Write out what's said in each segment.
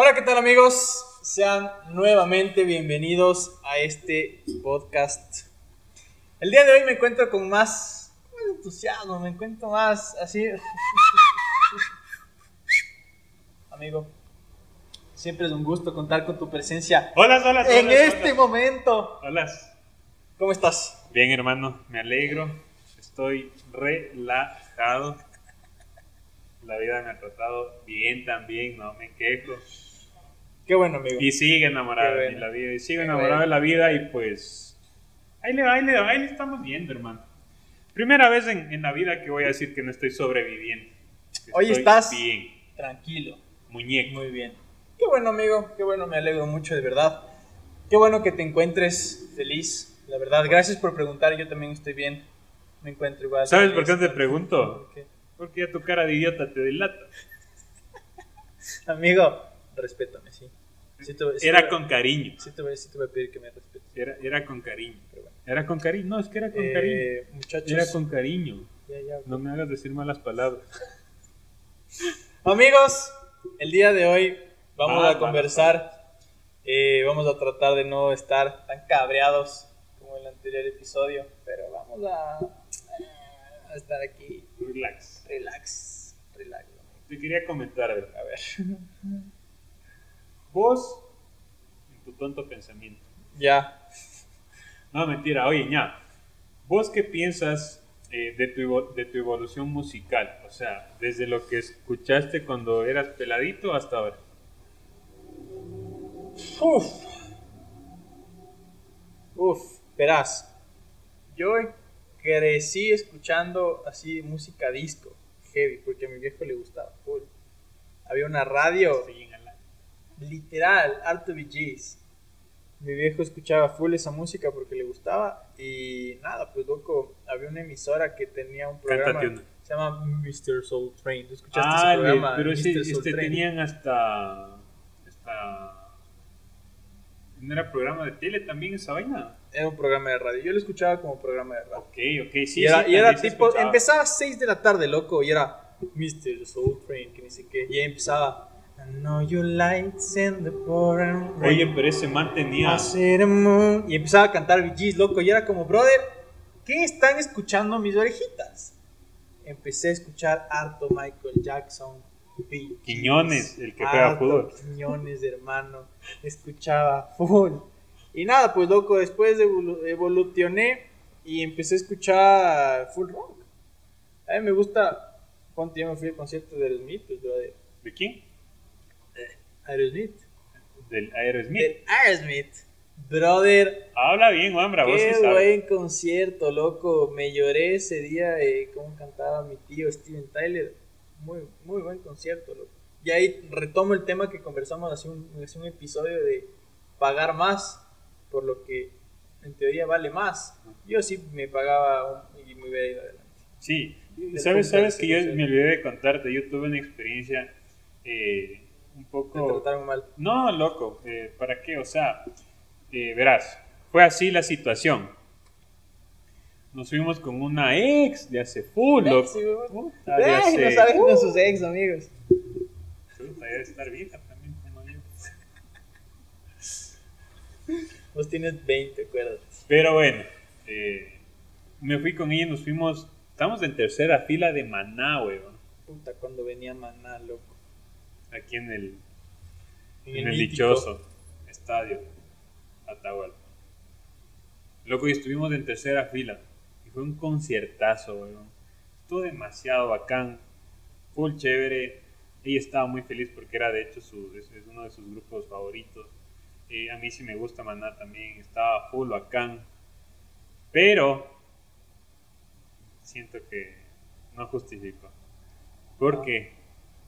Hola, ¿qué tal amigos? Sean nuevamente bienvenidos a este podcast. El día de hoy me encuentro con más, más entusiasmo, me encuentro más así. Amigo, siempre es un gusto contar con tu presencia Hola, hola, hola. en este momento. Hola. ¿Cómo estás? Bien, hermano, me alegro. Estoy relajado. La vida me ha tratado bien también, no me quejo. Qué bueno, amigo. Y sigue enamorado de la vida. Y sigo Qué enamorado bueno. de la vida y pues. Ahí le, ahí le, ahí le estamos viendo, hermano. Primera vez en, en la vida que voy a decir que no estoy sobreviviendo. Que Hoy estoy estás- Bien, Tranquilo. muñeco. Muy bien. Qué bueno, amigo. Qué bueno, me alegro mucho, de verdad. Qué bueno que te encuentres feliz. La verdad, gracias por preguntar. Yo también estoy bien. Me encuentro igual. ¿Sabes por qué te pregunto? ¿Por qué? Porque ya tu cara de idiota te delata. Amigo, respétame, sí. Sí te sí Era te con cariño. Sí te, sí te voy a pedir que me respetes. Era, era con cariño. Pero bueno. Era con cariño. No, es que era con cariño. Eh, muchachos. Era con cariño. ya, ya. No me hagas decir malas palabras. Amigos, el día de hoy vamos Va, a conversar. eh, vamos a tratar de no estar tan cabreados como en el anterior episodio. Pero vamos a, a estar aquí. Relax. Relax. Relax. Te quería comentar, a ver. A ver. Vos, en tu tonto pensamiento. Ya. No, mentira, oye, ya. ¿Vos qué piensas eh, de, tu, de tu evolución musical? O sea, desde lo que escuchaste cuando eras peladito hasta ahora. Uf. Uf, verás. Yo crecí escuchando así música disco, heavy, porque a mi viejo le gustaba. Había una radio, la- literal, alto VGs. Mi viejo escuchaba full esa música porque le gustaba y nada, pues loco, había una emisora que tenía un programa Cántate una. se llama Mr. Soul Train. ¿Tú escuchaste Ah, ese programa? pero ese, este Train? tenían hasta, hasta... ¿No era programa de tele también esa vaina? Era un programa de radio. Yo lo escuchaba como programa de radio. Ok, ok, sí. y era, sí, y era tipo, escuchaba. empezaba a 6 de la tarde, loco, y era Mr. Soul Train, que ni sé qué. Y ahí empezaba, I know you lights in the pouring rain. Oye, pero ese man tenía... Y empezaba a cantar VGs, loco, y era como, brother, ¿qué están escuchando mis orejitas? Empecé a escuchar harto Michael Jackson, Bee Quiñones, el que juega fútbol. Quiñones, hermano. Escuchaba full. Y nada, pues loco, después evolu- evolucioné y empecé a escuchar full rock. A mí me gusta. Ponte, yo me fui al concierto de Aerosmith, pues, brother. ¿De quién? Aerosmith. Del Aerosmith. Del Aerosmith. Brother, Habla bien, Wambra, vos qué sí buen concierto, loco. Me lloré ese día eh, cómo cantaba mi tío Steven Tyler. Muy, muy buen concierto, loco. Y ahí retomo el tema que conversamos hace un, hace un episodio de pagar más por lo que en teoría vale más. Yo sí me pagaba un- y me hubiera ido adelante. Sí, sabes, sabes que yo me olvidé de contarte, yo tuve una experiencia eh, un Te poco... trataron mal. No, loco, eh, ¿para qué? O sea, eh, verás, fue así la situación. Nos fuimos con una ex de hace full, loco. Sí, de hace- no saben con sus ex, amigos. Puta, debe estar también. Vos tienes 20, acuérdate. Pero bueno, eh, me fui con ella y nos fuimos, estamos en tercera fila de Maná, weón, Puta, cuando venía Maná, loco. Aquí en el, En en el dichoso estadio Atahualpa. Loco, y estuvimos en tercera fila. Y fue un conciertazo, weón. Estuvo demasiado bacán. Full chévere. Ella estaba muy feliz porque era de hecho su, es, es uno de sus grupos favoritos. Eh, a mí sí me gusta Maná también. Estaba full bacán. Pero siento que no justifico. Porque,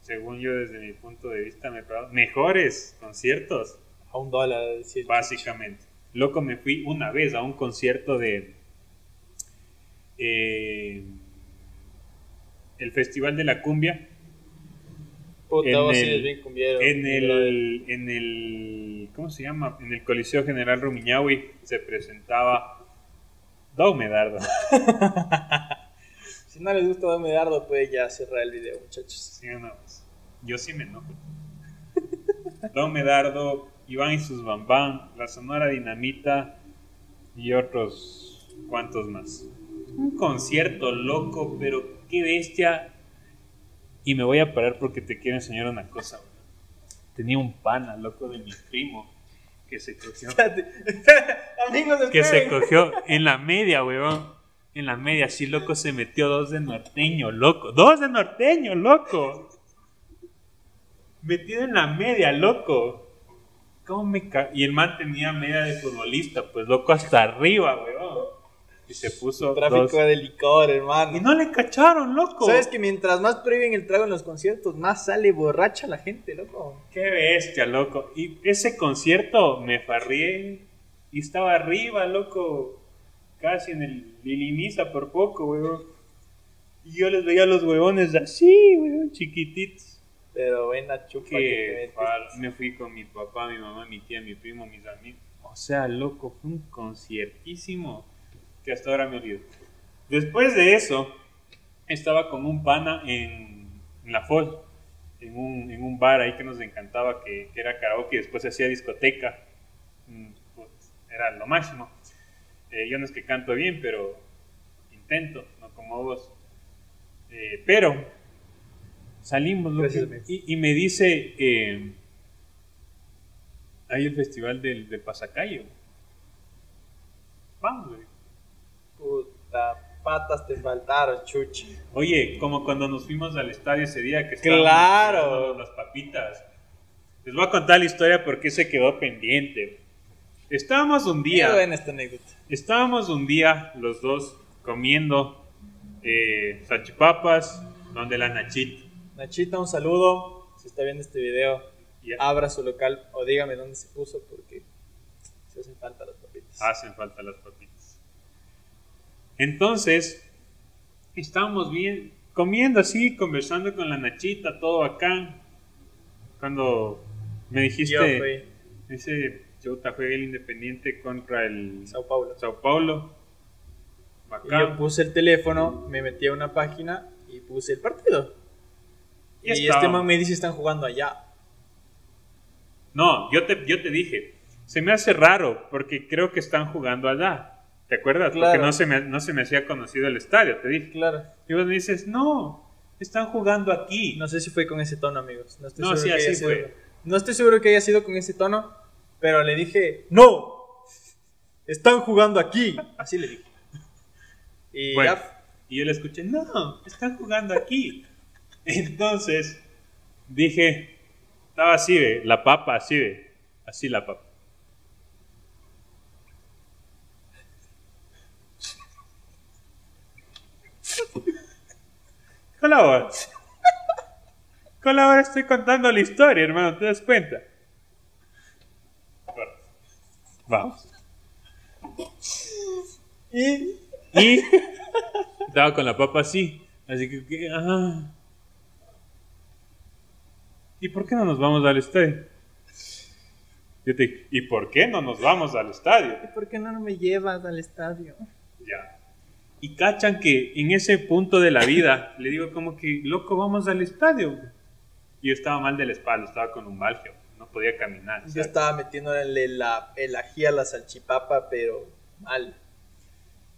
según yo desde mi punto de vista, me mejores conciertos A un dólar. Básicamente. Loco, me fui una vez a un concierto de. eh, el Festival de la Cumbia. Puta, en vos sí el- eres bien cumbiero. En el, en el. ¿Cómo se llama? En el Coliseo General Rumiñahui se presentaba. Dao Medardo. Si no les gusta Don Medardo, puede ya cerrar el video, muchachos. Sí, no, pues, Yo sí me enojo. Don Medardo, Iván y sus Bambán, la Sonora Dinamita y otros cuantos más. Un concierto loco, pero qué bestia. Y me voy a parar porque te quiero enseñar una cosa. Tenía un pana loco de mi primo que se cogió Amigos, que se cogió en la media, weón. En la media, así loco se metió dos de norteño, loco. Dos de norteño, loco. Metido en la media, loco. ¿Cómo me ca- Y el man tenía media de futbolista, pues loco hasta arriba, weón. Y se puso Tráfico dos. de licor, hermano. Y no le cacharon, loco. ¿Sabes que mientras más prohíben el trago en los conciertos, más sale borracha la gente, loco? Qué bestia, loco. Y ese concierto me farrié y estaba arriba, loco. Casi en el Liliniza por poco, weón. Y yo les veía a los huevones así, weón, chiquititos. Pero buena chupa que me fui con mi papá, mi mamá, mi tía, mi primo, mis amigos. O sea, loco, fue un conciertísimo que hasta ahora me olvido. Después de eso, estaba con un pana en, en la FOL, en un, en un bar ahí que nos encantaba, que, que era karaoke y después se hacía discoteca. Mm, pues, era lo máximo. Eh, yo no es que canto bien, pero intento, no como vos. Eh, pero salimos Gracias, amigo. y, y me dice eh, hay el festival del, de Pasacayo. Vamos, güey. Puta, patas te faltaron, chuchi. Oye, como cuando nos fuimos al estadio ese día que Claro. las papitas. Les voy a contar la historia porque se quedó pendiente. Estábamos un Qué día, buena esta anécdota. estábamos un día los dos comiendo eh, salchipapas donde la Nachita. Nachita, un saludo. Si está viendo este video, abra su local o dígame dónde se puso porque se hacen falta las papitas. hacen falta las papitas. Entonces, estábamos bien, comiendo así, conversando con la Nachita, todo bacán. Cuando me dijiste, Yo ese Chota juega el Independiente contra el Sao Paulo. Sao Paulo. Y yo puse el teléfono, me metí a una página y puse el partido. Y Y, este man me dice están jugando allá. No, yo te, yo te dije, se me hace raro porque creo que están jugando allá. ¿Te acuerdas? Claro. Porque no se, me, no se me hacía conocido el estadio, te dije. Claro. Y vos me dices, no, están jugando aquí. No sé si fue con ese tono, amigos. No estoy No, seguro sí, que haya así sido- fue. No estoy seguro que haya sido con ese tono, pero le dije, ¡No! Están jugando aquí. Así le dije. Y Bueno, ya, y yo le escuché, no, están jugando aquí. Entonces, dije, estaba así, ve, la papa, así, ve, así la papa. Colabora. Colabora, estoy contando la historia, hermano, ¿te das cuenta? Bueno, Vamos. y Y estaba con la papa así. Así que, que- ajá. ¿Y por qué no nos vamos al estadio? Yo te dije, ¿y por qué no nos vamos al estadio? ¿por qué no me llevas al estadio? Ya. Y cachan que en ese punto de la vida le digo como que, loco, vamos al estadio. Y yo estaba mal de la espalda, estaba con un valgio, no podía caminar. Yo ¿sabes? estaba metiéndole la, el ají a la salchipapa, pero mal.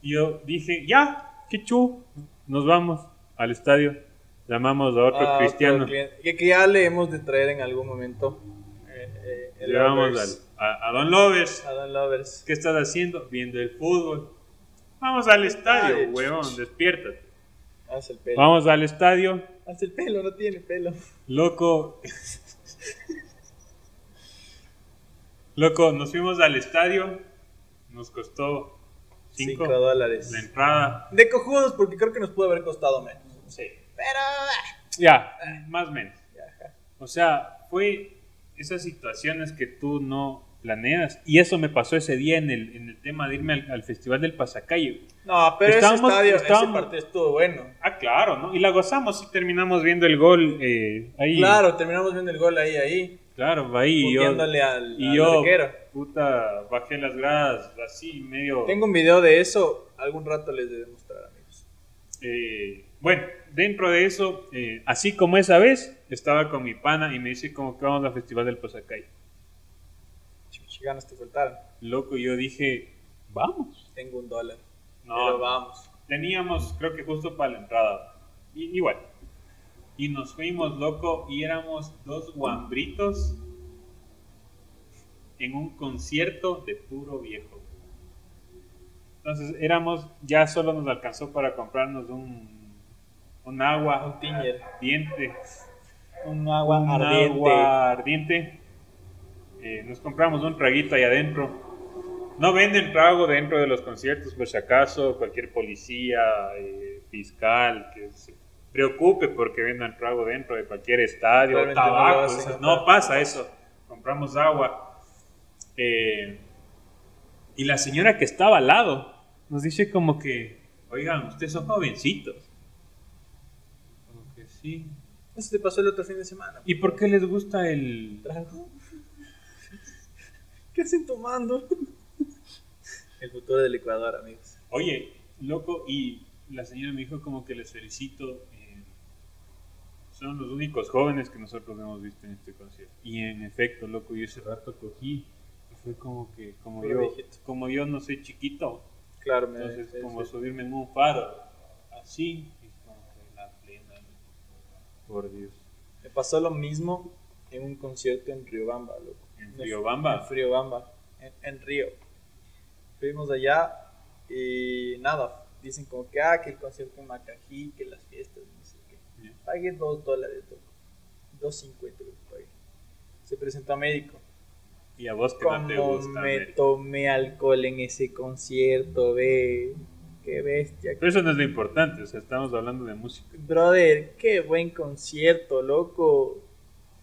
Y yo dije, ya, qué chu, nos vamos al estadio. Llamamos a otro Ah, cristiano. que, que ya le hemos de traer en algún momento. eh, eh, Llevamos al- a, a Don Lovers. a Don Lovers. ¿Qué estás haciendo? Viendo el fútbol. Vamos al estadio, Ay, huevón, despiértate. Haz el pelo. Vamos al estadio, Haz el pelo, no tiene pelo. loco. Loco, nos fuimos al estadio. Nos costó 5 5 dólares. la entrada. De cojudos, porque creo que nos pudo haber costado menos. Sí. Pero. ah, Ya, más o menos. O sea, fue esas situaciones que tú no planeas. Y eso me pasó ese día en el, en el tema de irme al, al Festival del Pasacayo. No, pero Estábamos- ese estadio, estábamos- ese partido estuvo bueno. Ah, claro, ¿no? Y la gozamos y terminamos viendo el gol eh, ahí. Claro, terminamos viendo el gol ahí, ahí. Claro, ahí. Y yo, al, y al yo arquero. puta, bajé las gradas así, medio... Tengo un video de eso. Algún rato les de demostrar, amigos. Eh, bueno, dentro de eso, eh, así como esa vez, estaba con mi pana y me dice como que vamos al Festival del Posacay. ganas te faltaron. Loco, yo dije, vamos. Tengo un dólar. No, pero vamos. Teníamos, creo que justo para la entrada. Y, igual. Y nos fuimos, loco, y éramos dos guambritos en un concierto de puro viejo. Entonces éramos, ya solo nos alcanzó para comprarnos un, un agua Un tiñer. ardiente. Un agua un ardiente. agua ardiente. Eh, nos compramos un traguito ahí adentro. No venden trago dentro de los conciertos, por si acaso cualquier policía, eh, fiscal, que se preocupe porque vendan trago dentro de cualquier estadio, no tabaco. hacen. No pasa eso. Compramos agua. Eh, y la señora que estaba al lado nos dice como que, oigan, ustedes son jovencitos. Como que sí. Eso te pasó el otro fin de semana. ¿Y por qué les gusta el...? Trago. ¿Qué hacen tomando? El futuro del Ecuador, amigos. Oye, loco, y la señora me dijo como que les felicito. eh, son los únicos jóvenes que nosotros hemos visto en este concierto. Y en efecto, loco, yo ese rato cogí y fue como que, como yo, viejito. como yo no soy chiquito, Claro, me entonces sí, como subirme en un faro, así, y como que la plena, por Dios. Me pasó lo mismo en un concierto en Riobamba, loco. ¿En Riobamba? En Riobamba, en, en Río. Fuimos allá y nada, dicen como que, ah, que el concierto en Macají, que las fiestas, no sé qué. Ya. Pagué dos dólares, loco. Dos cincuenta lo que pagué. Se presentó a médico. Y a vos que no te gusta. me América. tomé alcohol en ese concierto, ve. Qué bestia. Pero eso no es lo importante, o sea, estamos hablando de música. Brother, qué buen concierto, loco.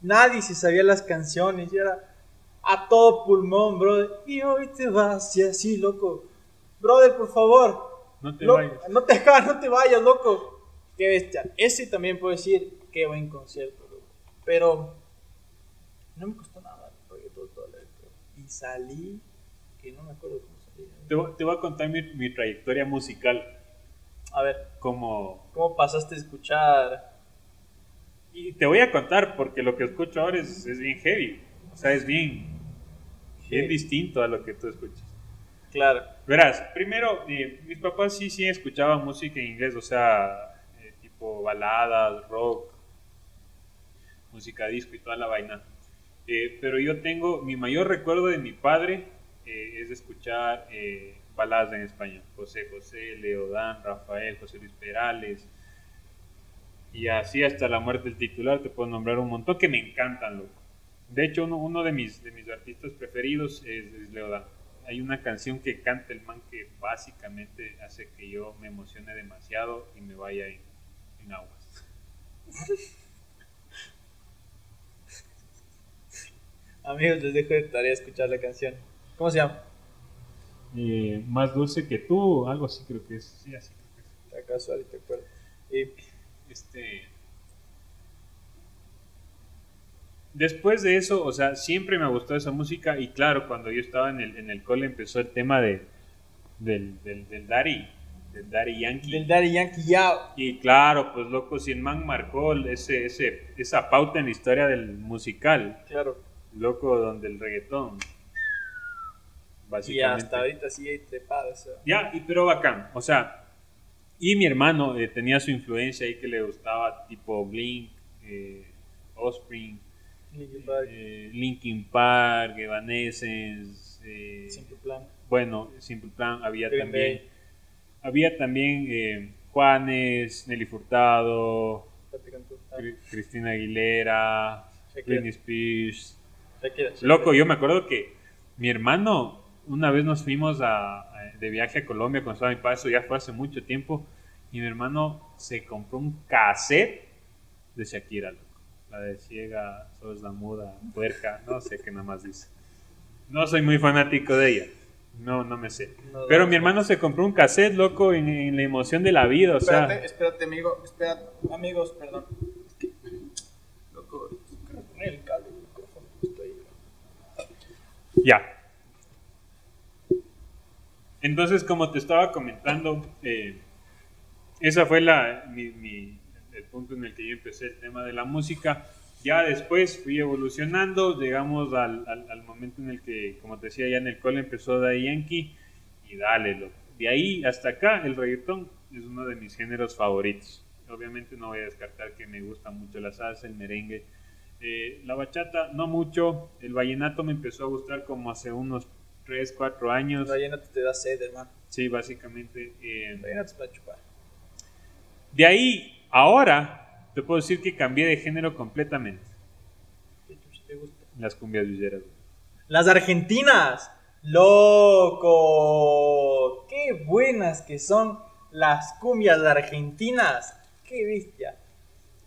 Nadie se sabía las canciones, y era a todo pulmón, brother. Y hoy te vas y así, loco. Brother, por favor. No te lo- vayas. No te, no te vayas, loco. Qué bestia. Ese también puedo decir, qué buen concierto, loco. Pero no me costó nada, pagué dos dólares. Y salí, que no me acuerdo cómo salí. Te, voy- te voy a contar mi, mi trayectoria musical A ver, como... ¿cómo pasaste a escuchar? Y te voy a contar porque lo que escucho ahora es, es bien heavy. O sea, es bien, bien Heavy. distinto a lo que tú escuchas. Claro. Verás, primero, eh, mis papás sí, sí escuchaban música en inglés, o sea, tipo baladas, rock, música disco y toda la vaina. Eh, pero yo tengo, mi mayor recuerdo de mi padre eh, es escuchar eh, baladas en español. José José, Leodán, Rafael, José Luis Perales. Y así hasta la muerte del titular te puedo nombrar un montón que me encantan, loco. De hecho, uno, uno de, mis, de mis artistas preferidos es, es Leodán. Hay una canción que canta el man que básicamente hace que yo me emocione demasiado y me vaya en, en aguas. Amigos, les dejo de tarea escuchar la canción. ¿Cómo se llama? Eh, más dulce que tú, algo así creo que es. Sí, así creo que es. Está casual, te acuerdo. Este. Después de eso, o sea, siempre me gustó esa música y claro, cuando yo estaba en el, en el cole empezó el tema de, del, del, del Daddy, del Daddy Yankee. del Daddy Yankee ya. Y claro, pues loco, si el man marcó ese, ese, esa pauta en la historia del musical, Claro. loco, donde el reggaetón. Y Básicamente. hasta ahorita sigue trepado. O sea. Ya, y pero bacán. O sea, y mi hermano eh, tenía su influencia ahí que le gustaba, tipo Blink, eh, Offspring, Linkin Park, eh, Linkin Park, Evanescence. eh, Simple Plan. bueno, Simple Plan. Había Green también. Había también eh, Juanes, Nelly Furtado, Cri- Cristina Aguilera. Britney Spears. Shakira, Shakira. Loco, yo me acuerdo que mi hermano, una vez nos fuimos a- a- de viaje a Colombia con estaba mi padre, eso ya fue hace mucho tiempo, y mi hermano se compró un cassette de Shakira, loco. La de ciega, sos la muda, puerca, no sé qué nada más dice. No soy muy fanático de ella, no, no me sé. No, Pero mi hermano se compró un cassette, loco, en, en la emoción de la vida, o sea... Espérate, espérate, amigo. Espérate, amigos, perdón. Es que, loco, quiero poner el cable del micrófono. Estoy. Ya. Entonces, como te estaba comentando, eh, esa fue la, mi, mi- el punto en el que yo empecé el tema de la música. Ya después fui evolucionando, llegamos al, al, al momento en el que, como te decía, ya en el cole empezó Daddy Yankee y dale, loco. De ahí hasta acá, el reggaetón es uno de mis géneros favoritos. Obviamente no voy a descartar que me gusta mucho la salsa, el merengue, eh, la bachata, no mucho. El vallenato me empezó a gustar como hace unos 3, 4 años. El vallenato te da sed, hermano. Sí, básicamente. eh, El vallenato es para chupar. de ahí, ahora, te puedo decir que cambié de género completamente. ¿Qué te gusta? Las cumbias villeras. Las argentinas. Loco. Qué buenas que son las cumbias argentinas. Qué bestia.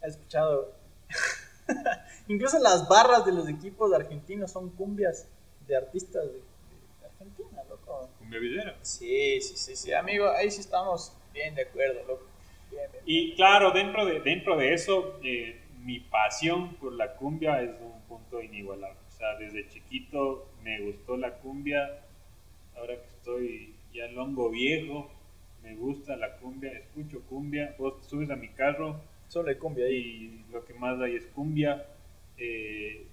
¿Has escuchado? Incluso las barras de los equipos argentinos son cumbias de artistas de, de Argentina, loco. Cumbia villera. Sí, sí, sí, sí, amigo. Ahí sí estamos bien de acuerdo, loco. Y claro, dentro de, dentro de eso, eh, mi pasión por la cumbia es un punto inigualable. O sea, desde chiquito me gustó la cumbia. Ahora que estoy ya longo viejo, me gusta la cumbia, escucho cumbia. Vos subes a mi carro Solo hay cumbia ahí. y lo que más hay es cumbia. eh,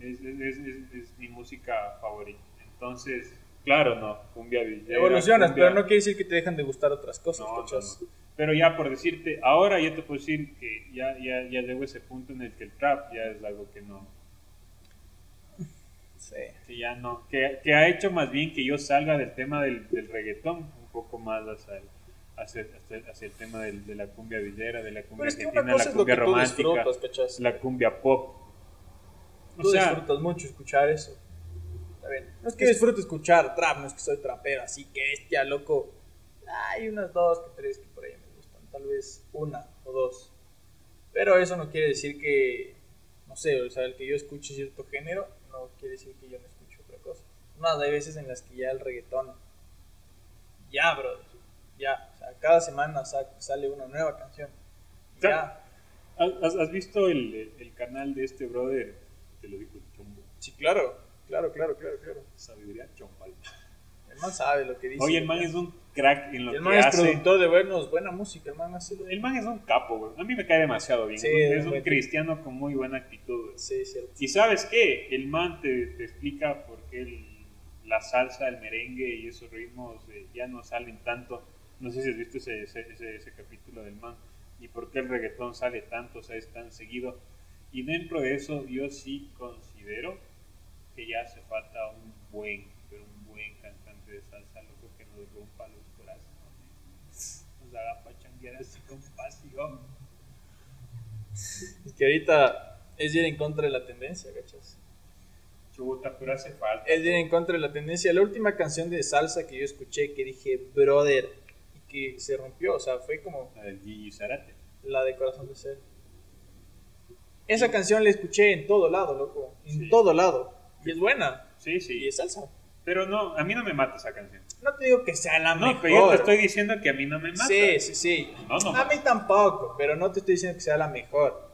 es, es- es- mi música favorita. Entonces, claro, no, cumbia. Evolucionas, cumbia- pero no quiere decir que te dejan de gustar otras cosas, no. Pero ya por decirte, ahora ya te puedo decir que ya, ya, ya llegó ese punto en el que el trap ya es algo que no, Sí. que ya no, que, que ha hecho más bien que yo salga del tema del, del reggaetón un poco más hacia el, hacia, hacia- hacia el tema del- de la cumbia villera, de la cumbia Pero es que argentina, la cumbia romántica, la cumbia pop. O Tú sea, disfrutas mucho escuchar eso. Está bien. No es que disfrute escuchar trap, no es que soy trapero, así que bestia, loco. Hay unas dos que tres que por ahí me gustan, tal vez una o dos. Pero eso no quiere decir que, no sé, o sea, el que yo escuche cierto género, no quiere decir que yo no escuche otra cosa. Más, hay veces en las que ya el reggaetón, ya, bro, ya, o sea, cada semana sa- sale una nueva canción. Ya, ¿has, has visto el, el canal de este brother? Te lo digo, chombo, sí, claro, claro, claro, claro, claro. sabiduría chombal. El man sabe lo que dice. Oye, el man es un crack en lo El que man es hace. productor de buenos, buena música, el man hace El man es un capo, güey. A mí me cae demasiado bien. Sí, es es un cristiano con muy buena actitud, güey. Sí, es cierto. Y sabes qué? El man te, te explica por qué el- la salsa, el merengue y esos ritmos eh, ya no salen tanto. No sé si has visto ese, ese, ese- ese capítulo del man. Y por qué el reggaetón sale tanto, o sea, es tan seguido. Y dentro de eso yo sí considero que ya hace falta un buen cantante de salsa, loco, que nos rompa los corazones. Nos haga pachanguear así con pasión. Es que ahorita es ir en contra de la tendencia, ¿cachas? Chuta, pero hace falta. Es ir en contra de la tendencia. La última canción de salsa que yo escuché que dije, brother, y que se rompió, o sea, fue como La del Gigi Zarate. la de Corazón de Ser. Esa canción la escuché en todo lado, loco. En Sí. todo lado. Y es buena. Sí, Y sí. es salsa. Pero no, a mí no me mata esa canción. No te digo que sea la No, mejor. pero yo te estoy diciendo que a mí no me mata. Sí, sí, sí. No, no. A mí tampoco, pero no te estoy diciendo que sea la mejor.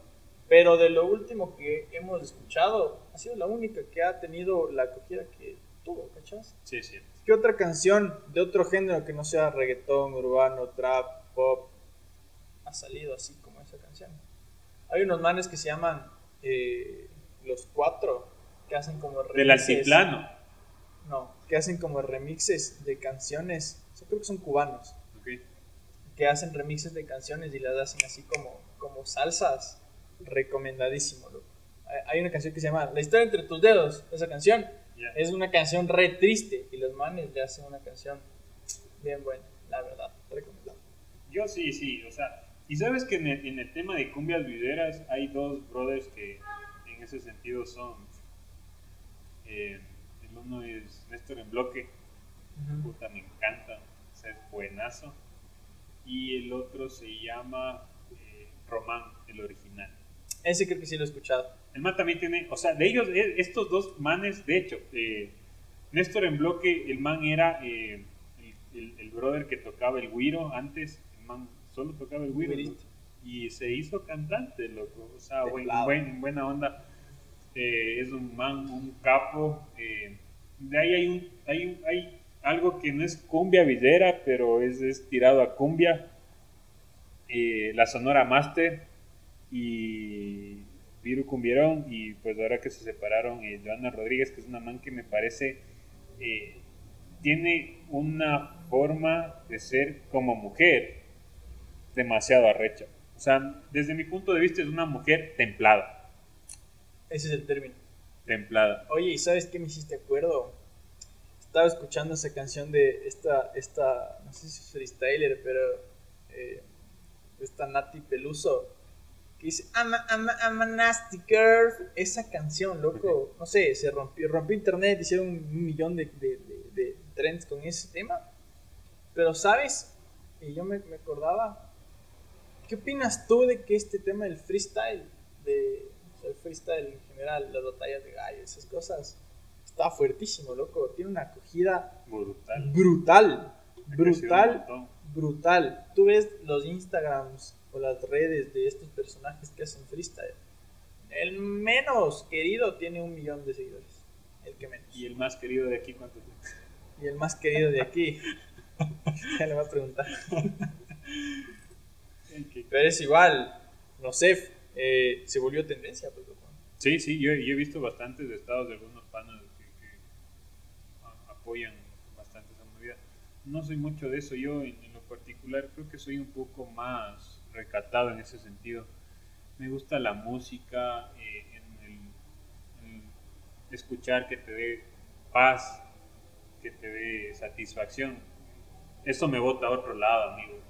Pero de lo último que hemos escuchado, ha sido la única que ha tenido la acogida que tuvo, ¿cachas? Sí, sí. ¿Qué otra canción de otro género que no sea reggaetón, urbano, trap, pop ha salido así como esa canción? Hay unos manes que se llaman eh, Los Cuatro, que hacen como Del altiplano. No, que hacen como remixes de canciones. Yo creo que son cubanos Ok. que hacen remixes de canciones y las hacen así como, como salsas. Recomendadísimo, loco. Hay- una canción que se llama La historia entre tus dedos. Esa canción es una canción re triste y los manes le hacen una canción bien buena, la verdad. Recomendado. Yo sí, sí. O sea, y sabes que en el, en el tema de cumbias videras hay dos brothers que en ese sentido son. eh, uno es Néstor en bloque. Puta, me encanta. O sea, es buenazo. Y el otro se llama eh, Román, el original. Ese creo que sí lo he escuchado. El man también tiene, o sea, de ellos, eh, estos dos manes, de hecho, eh, Néstor en bloque, el man era eh, el, el- el brother que tocaba el güiro antes, el man solo tocaba el güiro. ¿no? Y se hizo cantante, loco, o sea, buen, buen- buena onda. Eh, es un man, un capo. eh, de ahí hay, un, hay, hay algo que no es cumbia villera, pero es, es tirado a cumbia. eh, la Sonora Master y Viru Cumbierón y pues ahora que se separaron eh, Joana Rodríguez, que es una man que me parece eh, tiene una forma de ser como mujer demasiado arrecha. O sea, desde mi punto de vista es una mujer templada. Ese es el término. Templada. Oye, ¿y sabes qué me hiciste acuerdo? Estaba escuchando esa canción de esta, esta no sé si es freestyler, pero eh, esta Nati Peluso, que dice, I'm a, I'm a- I'm a nasty girl. Esa canción, loco, no sé, se rompió, rompió internet, hicieron un millón de, de, de- de trends con ese tema. Pero, ¿sabes? Y yo me, me acordaba, ¿qué opinas tú de que este tema del freestyle, de, el freestyle en general, las batallas de gallo, esas cosas, está fuertísimo, loco? Tiene una acogida Brutal. brutal, brutal, brutal. Tú ves los Instagrams o las redes de estos personajes que hacen freestyle. El menos querido tiene un millón de seguidores. El que menos. Y el más querido de aquí, ¿cuánto tiene? Y el más querido de aquí. ya le voy a preguntar. Pero es igual. No sé, eh, se volvió tendencia. Pues. Sí, sí, yo, he visto bastantes estados de algunos panas que, apoyan bastante esa movida. No soy mucho de eso, yo en, lo particular creo que soy un poco más recatado en ese sentido. Me gusta la música, eh, en el, escuchar que te dé paz, que te dé satisfacción. Eso me bota a otro lado, amigo.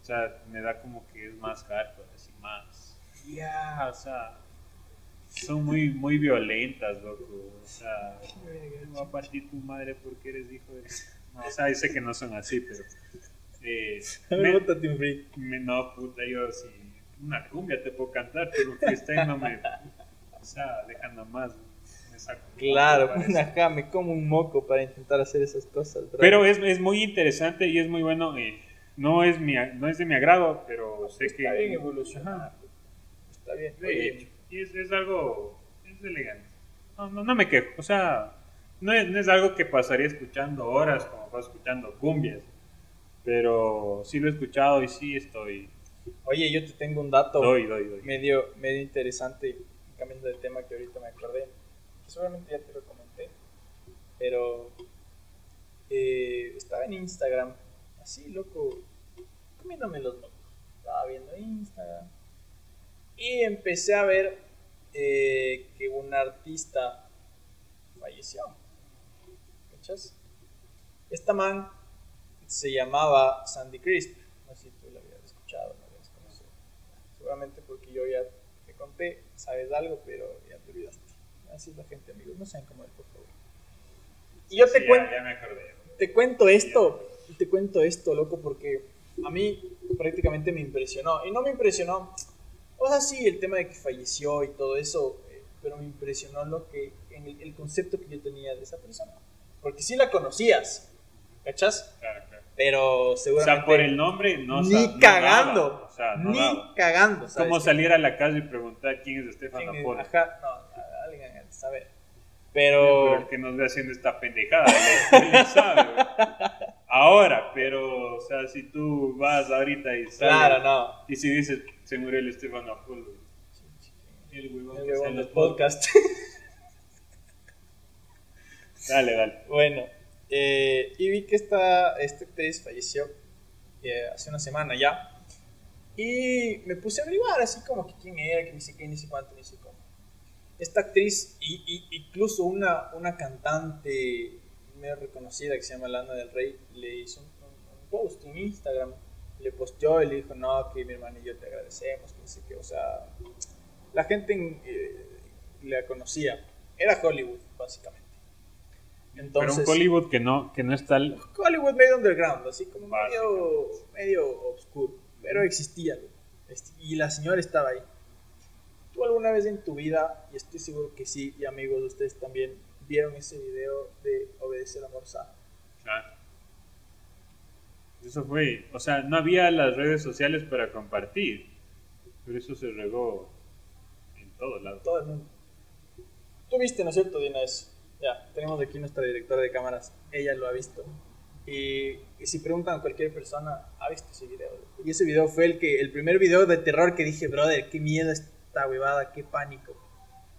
O sea, me da como que es más hardcore, así más. Ya, o sea, son muy, muy violentas, loco. O sea, me va a partir tu madre porque eres hijo de. No, o sea, sé que no son así, pero. Eh, A ver, me- un free. me- no, puta, yo si una cumbia te puedo cantar, pero freestyle no me. O sea, deja nomás. Me saco. Claro, me parece. ajá, me como un moco para intentar hacer esas cosas. bro. Pero es, es muy interesante y es muy bueno. eh, no, es mi, no es de mi agrado, pero sé que. Está bien evolucionar. Está bien. Hecho, y es, es algo. Es elegante. No, no, no me quejo. O sea, no es, no es algo que pasaría escuchando horas como vas escuchando cumbias. Pero sí lo he escuchado y sí estoy. Oye, yo te tengo un dato Doy, doy, doy. medio, medio interesante, cambiando de tema que ahorita me acordé, que seguramente ya te lo comenté, pero eh, estaba en Instagram, así loco, comiéndome los mocos. Estaba viendo Instagram y empecé a ver eh, que un artista falleció. ¿Cachas? Esta man se llamaba Sandy Crisp. No sé si tú la habías escuchado, la habías conocido. Seguramente porque yo ya te conté, sabes algo, pero ya te olvidaste. Así es la gente, amigos. No sean como él, por favor. Y yo te Sí, ya- cuento ya me acordé. te cuento esto, te cuento esto, loco, porque a mí prácticamente me impresionó. Y no me impresionó, o sea, sí, el tema de que falleció y todo eso, eh, pero me impresionó lo que, en el, el concepto que yo tenía de esa persona. Porque sí la conocías, ¿cachas? Claro, claro. Pero O seguramente... sea, por el nombre no ni cagando, daba, o sea, no ni daba. cagando. Es ¿sabes? como salir a la calle y preguntar quién es Estefano ¿Quién es? Polo. Ajá, no, alguien sabe. Pero Pero... el que nos ve haciendo esta pendejada, sabe. Ahora, pero, o sea, si tú vas ahorita y sales, Claro, no. y si dices, se murió el Estefano Apolo, el huevón que en los podcasts. podcast. Dale, dale. Bueno, eh, y vi que esta, esta actriz falleció eh, hace una semana ya. Y me puse a averiguar así como que quién era, que ni sé qué, ni sé cuánto, ni sé cómo. Esta actriz, y, y- incluso una, una cantante medio reconocida que se llama Lana del Rey, le hizo un, un- un post en Instagram. Le posteó y le dijo, no, que mi hermana y yo te agradecemos, que no sé qué. O sea, la gente eh, la conocía. Era Hollywood, básicamente. Entonces, Pero un Hollywood que no, que no está... Hollywood medio underground, así como medio, medio oscuro, pero existía. Este, Y la señora estaba ahí. ¿Tú alguna vez en tu vida, y estoy seguro que sí, y amigos de ustedes también, vieron ese video de Obedecer a Morsa? Claro. Eso fue, o sea, no había las redes sociales para compartir, pero eso se regó en todos lados. Todo el mundo. Tú viste, ¿no es cierto, Dina? Ya, tenemos aquí nuestra directora de cámaras. Ella lo ha visto. Y, si preguntan a cualquier persona, ¿ha visto ese video? Y ese video fue el, que, el primer video de terror que dije, brother, qué miedo esta huevada, qué pánico.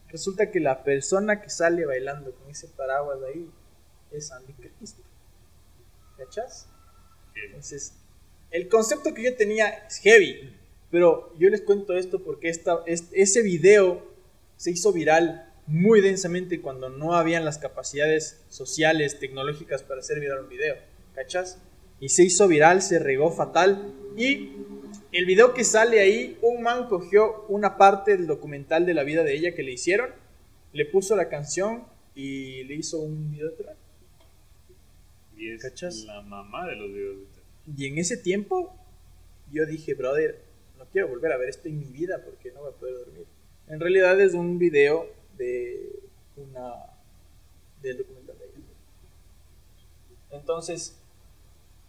Resulta que la persona que sale bailando con ese paraguas ahí es Andy Cristo. ¿Cachas? Entonces, el concepto que yo tenía es heavy, pero yo les cuento esto porque esta, es- ese video se hizo viral muy densamente cuando no habían las capacidades sociales, tecnológicas para hacer viral un video, ¿cachas? Y se hizo viral, se regó fatal y el video que sale ahí, un man cogió una parte del documental de la vida de ella que le hicieron, le puso la canción y le hizo un video de. Y es ¿Cachas? la mamá de los videos de terror. Y en ese tiempo yo dije, brother, no quiero volver a ver esto en mi vida porque no voy a poder dormir. En realidad es un video de una del documental de ella. Entonces,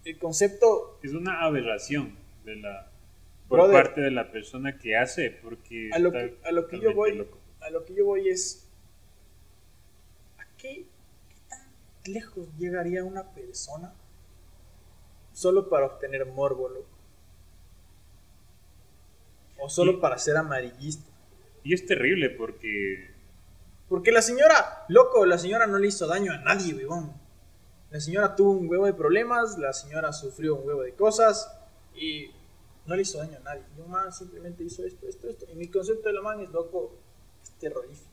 el concepto Es una aberración de la por Brother. parte de la persona que hace, porque a lo que, a lo que yo voy loco. a lo que yo voy es ¿a qué, qué tan lejos llegaría una persona solo para obtener morbo, loco? O solo Y- para ser amarillista. Y es terrible porque Porque la señora, loco, la señora no le hizo daño a nadie, weón. La señora tuvo un huevo de problemas, la señora sufrió un huevo de cosas y no le hizo daño a nadie. Y un man simplemente hizo esto, esto, esto. Y mi concepto de la man es, loco, es terrorífico.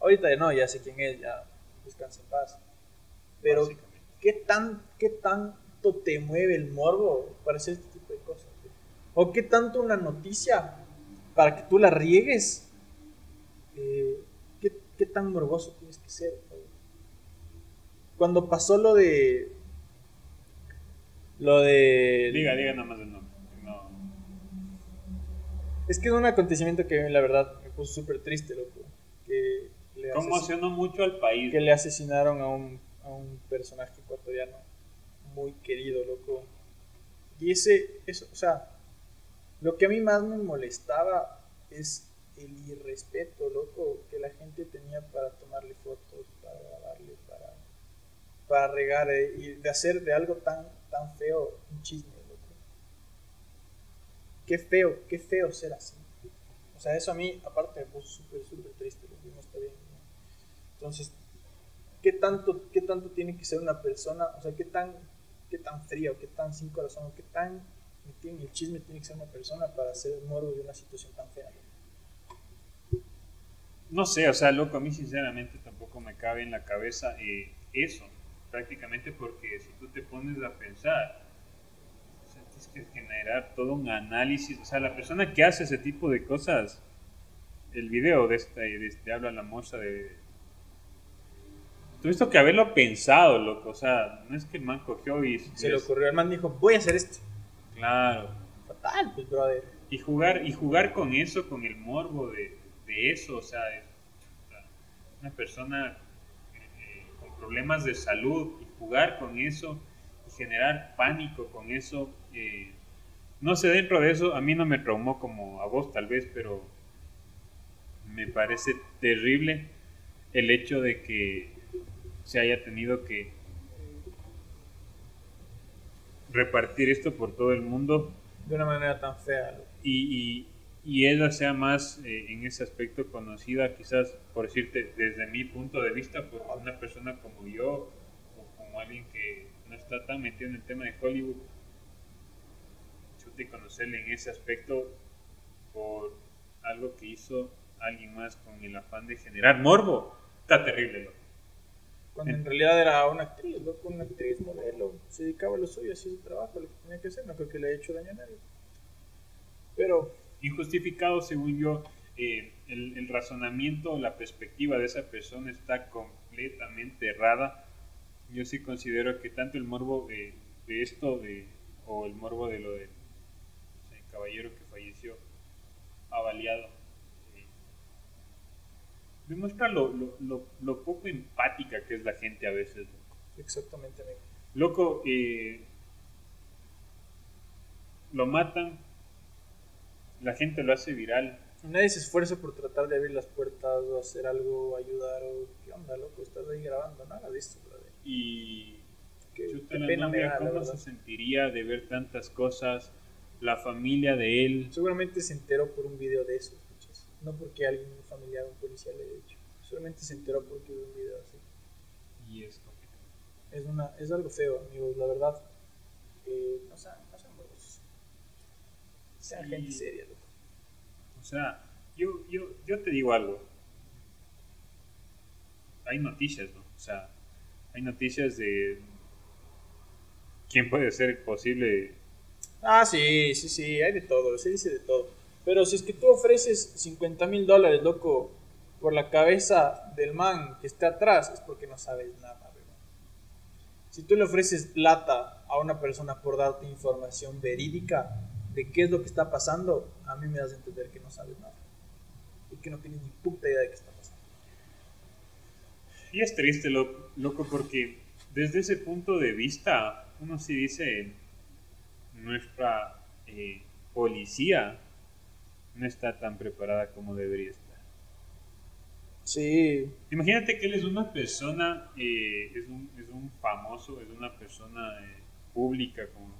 Ahorita ya no, ya sé quién es, ya descansa en paz. Pero. ¿qué, tan, ¿qué tanto te mueve el morbo para hacer este tipo de cosas? ¿O qué tanto una noticia para que tú la riegues? eh, ¿qué, qué tan morboso tienes que ser? Cuando pasó lo de... Lo de... diga, diga nada más el nombre. No. Es que es un acontecimiento que la verdad me puso súper triste, loco. Que le, Conmocionó mucho al país. que le asesinaron a un, a un personaje ecuatoriano muy querido, loco. Y ese, eso, o sea, lo que a mí más me molestaba es el irrespeto, loco, que la gente tenía para tomarle fotos, para grabarle, para, para regar eh, y de hacer de algo tan, tan feo un chisme, loco. Qué feo, qué feo ser así. O sea, eso a mí, aparte, me puso súper, súper triste, lo que no está bien. Entonces, ¿qué tanto, ¿qué tanto tiene que ser una persona? O sea, ¿qué tan, qué tan frío, qué tan sin corazón, qué tan el chisme tiene que ser una persona para hacer morbo de una situación tan fea? No sé, o sea, loco, a mí sinceramente tampoco me cabe en la cabeza eh, eso, prácticamente porque si tú te pones a pensar, o sea, tienes que generar todo un análisis, o sea, la persona que hace ese tipo de cosas, el video de esta, de este habla la moza de... Tuviste que haberlo pensado, loco, o sea, no es que el man cogió y... Se le ocurrió, el man dijo, voy a hacer esto. Claro, Fatal, pues, brother. y jugar y jugar con eso con el morbo de, de eso o sea, es- o sea, una persona eh, con problemas de salud y jugar con eso y generar pánico con eso eh, no sé dentro de eso a mí no me traumó como a vos tal vez pero me parece terrible el hecho de que se haya tenido que repartir esto por todo el mundo De una manera tan fea, y, y, y ella sea más eh, en ese aspecto conocida, quizás por decirte, desde mi punto de vista, por una persona como yo o como alguien que no está tan metido en el tema de Hollywood, chuta, y conocerle en ese aspecto por algo que hizo alguien más con el afán de generar morbo, está terrible. loco. Cuando en realidad era una actriz, loco, una actriz modelo. Se dedicaba a lo suyo, hacía su trabajo, lo que tenía que hacer. No creo que le haya hecho daño a nadie. Pero, injustificado según yo eh, el, el razonamiento o la perspectiva de esa persona está completamente errada yo sí considero que tanto el morbo eh, de esto de, o el morbo de lo del o sea, el caballero que falleció avaliado eh, demuestra lo, lo, lo, lo poco empática que es la gente a veces exactamente, amigo. Loco, eh, lo matan, la gente lo hace viral. Nadie se esfuerza por tratar de abrir las puertas o hacer algo, ayudar o qué onda, loco, estás ahí grabando, nada de esto, brother. Y qué, qué la pena novia, da, ¿cómo se sentiría de ver tantas cosas? La familia de él. Seguramente se enteró por un video de eso. No porque alguien familiar o un policía le haya dicho. Seguramente se enteró porque vio un video así. Y es complicado. Es, una, es algo feo, amigos, la verdad. Eh, no sean, no sean huevos. Sean Sí. gente seria, loco. O sea, yo, yo, yo te digo algo. Hay noticias, ¿no? O sea, hay noticias de quién puede ser posible. Ah, sí, sí, sí, hay de todo, se dice de todo. Pero si es que tú ofreces 50 mil dólares, loco, por la cabeza del man que está atrás, es porque no sabes nada, weón. Si tú le ofreces plata a una persona por darte información verídica de qué es lo que está pasando, a mí me das a entender que no sabes nada. Y que no tienes ni puta idea de qué está pasando. Y es triste, lo- loco, porque desde ese punto de vista, uno sí dice, nuestra eh, policía no está tan preparada como debería estar. Sí, Imagínate que él es una persona, eh, es, un, es un famoso, es una persona eh, pública, como,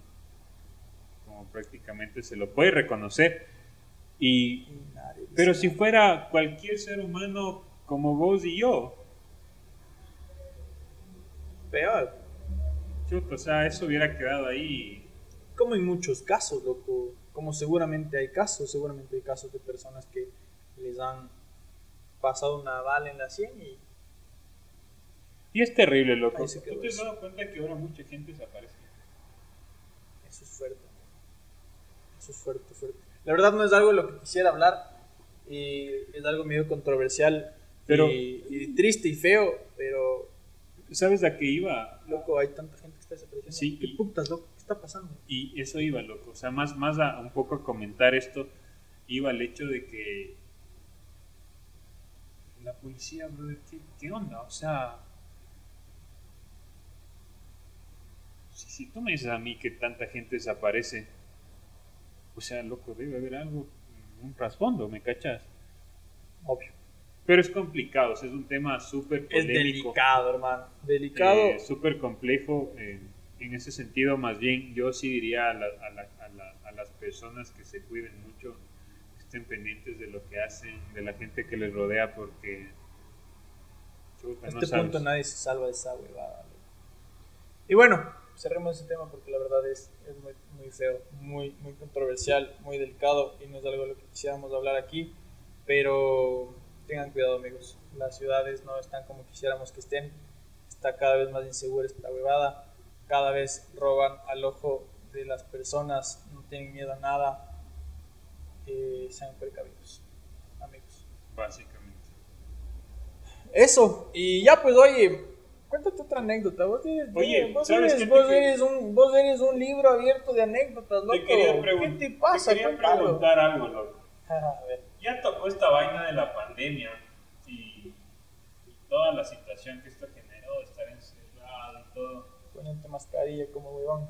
como prácticamente se lo puede reconocer. Y, pero si fuera cualquier ser humano como vos y yo, peor. chuta, o sea, eso hubiera quedado ahí. Como en muchos casos, loco. Como seguramente hay casos, seguramente hay casos de personas que les han pasado una bala en la sien y Y es terrible, loco. Ahí se quedó ¿Tú te has eso. dado cuenta que ahora mucha gente desaparece? eso es fuerte. Eso es fuerte, fuerte. La verdad no es algo de lo que quisiera hablar y es algo medio controversial Pero- y, y triste y feo, pero ¿Sabes a qué iba? loco, hay tanta gente que está desapareciendo. Sí, ¿Qué y- putas, loco? ¿Qué está pasando? Y eso iba, loco. O sea, más, más a un poco a comentar esto, iba al hecho de que la policía, brother, ¿qué, qué onda? O sea, si, si tú me dices a mí que tanta gente desaparece, o sea, loco, debe haber algo, un trasfondo, ¿me cachas? Obvio. Pero es complicado, o sea, es un tema súper Es polémico. delicado, hermano. Delicado. Eh, súper complejo. eh, en ese sentido, más bien, yo sí diría a, la- a la- a la- a las personas que se cuiden mucho, que estén pendientes de lo que hacen, de la gente que les rodea, porque. chuta, A no este sabes. punto nadie se salva de esa huevada. Y bueno, cerremos ese tema porque la verdad es, es muy, muy feo, muy, muy controversial, muy delicado y no es algo de lo que quisiéramos hablar aquí. Pero tengan cuidado, amigos. Las ciudades no están como quisiéramos que estén. Está cada vez más insegura esta huevada. Cada vez roban al ojo de las personas, no tienen miedo a nada. Eh, sean precavidos, amigos. Básicamente. Eso, y ya pues oye, cuéntate otra anécdota. Vos eres, Oye, vos ¿sabes eres, qué te vos que- eres un, vos eres un libro abierto de anécdotas, loco. Te quería, ¿Qué te pasa? te quería preguntar algo, loco. A ver, Ya tocó esta vaina de la pandemia y, y toda la situación que esto generó, estar encerrado y todo. Ponete mascarilla como huevón.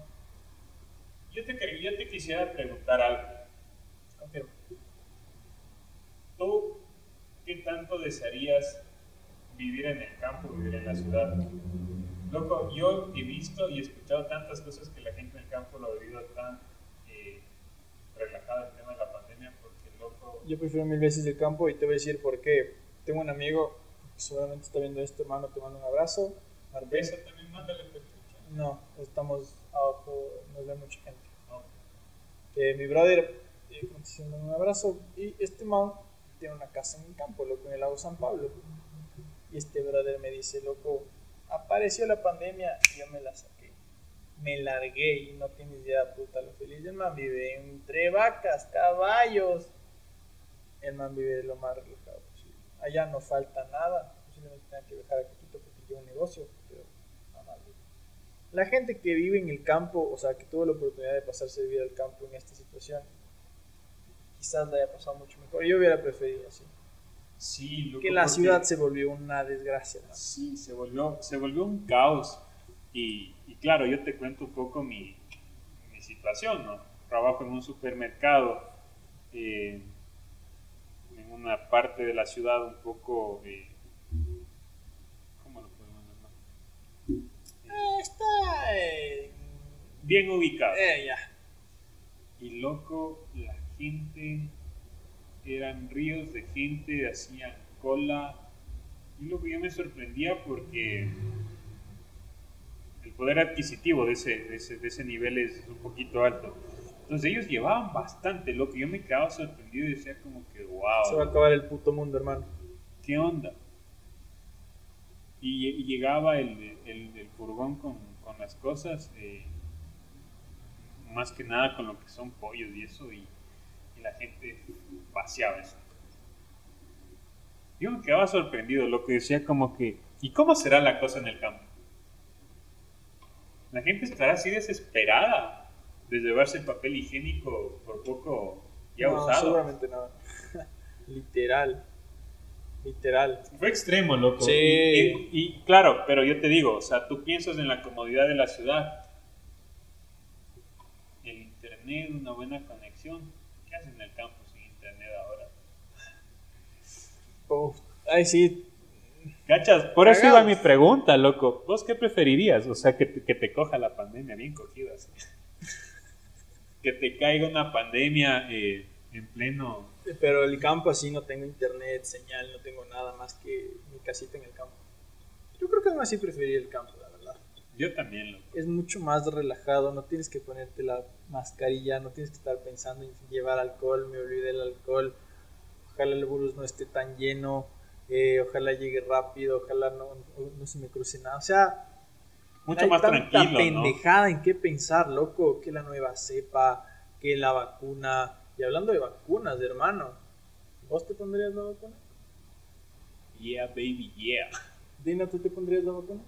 Yo te, yo te quisiera preguntar algo. Confirmo. ¿Tú qué tanto desearías vivir en el campo, vivir en la ciudad? Loco, yo he visto y he escuchado tantas cosas que la gente en el campo lo ha vivido tan eh, relajado el tema de la pandemia porque, loco, Yo prefiero mil veces el campo y te voy a decir por qué. Tengo un amigo que seguramente está viendo esto, hermano, te mando un abrazo. Marbella. eso también mándale pechucha. No, estamos abajo, nos ve mucha gente. No. Eh, mi brother, eh, un abrazo. Y este man tiene una casa en el campo, loco, en el lago San Pablo. Y este brother me dice, loco, apareció la pandemia y yo me la saqué. Me largué y no tienes idea, puta, lo feliz. El man vive entre vacas, caballos. El man vive de lo más relajado posible. Allá no falta nada. Posiblemente tenga que viajar a Quito porque tiene un negocio. La gente que vive en el campo, o sea, que tuvo la oportunidad de pasarse de vivir al campo en esta situación, quizás la haya pasado mucho mejor. Yo hubiera preferido así. Sí, loco, Que la ciudad se volvió una desgracia. ¿no? Sí, se volvió, se volvió un caos. Y, y claro, yo te cuento un poco mi, mi situación, ¿no? Trabajo en un supermercado, eh, en una parte de la ciudad un poco... eh, ¿Cómo lo podemos llamar? Eh, está bien ubicado. Eh, ya. Y loco, la gente, eran ríos de gente, hacían cola. Y lo que yo me sorprendía porque el poder adquisitivo de ese, de ese, de ese nivel es un poquito alto. Entonces ellos llevaban bastante, loco. Yo me quedaba sorprendido y decía como que, wow. Se va a acabar el puto mundo, hermano. ¿Qué onda? Y, y llegaba el, el, el furgón con, con, las cosas, eh, más que nada con lo que son pollos y eso, y, y la gente vaciaba eso. Yo me quedaba sorprendido, lo que decía como que, ¿y cómo será la cosa en el campo? La gente estará así desesperada de llevarse el papel higiénico por poco ya no, usado. Seguramente no. Literal. Literal. Fue extremo, loco. Sí. Y, y- y, claro, pero yo te digo, o sea, tú piensas en la comodidad de la ciudad. El internet, una buena conexión. ¿Qué haces en el campo sin internet ahora? Uf, Ay, sí. ¿Cachas? Por eso iba mi pregunta, loco. ¿Vos qué preferirías? O sea, que te, que te coja la pandemia bien cogida. así. que te caiga una pandemia eh, en pleno... Pero el campo así no tengo internet, señal, no tengo nada más que mi casita en el campo. Yo creo que aún así preferiría el campo, la verdad. Yo también, loco. Es mucho más relajado, no tienes que ponerte la mascarilla, no tienes que estar pensando en llevar alcohol, me olvidé el alcohol. Ojalá el bus no esté tan lleno, eh, ojalá llegue rápido, ojalá no, no se me cruce nada. O sea, Mucho hay más tanta tranquilo, ¿no? pendejada en qué pensar, loco, que la nueva cepa, que la vacuna. Y hablando de vacunas, hermano, ¿vos te pondrías la vacuna? Yeah, baby, yeah. Dina, ¿tú te pondrías la vacuna?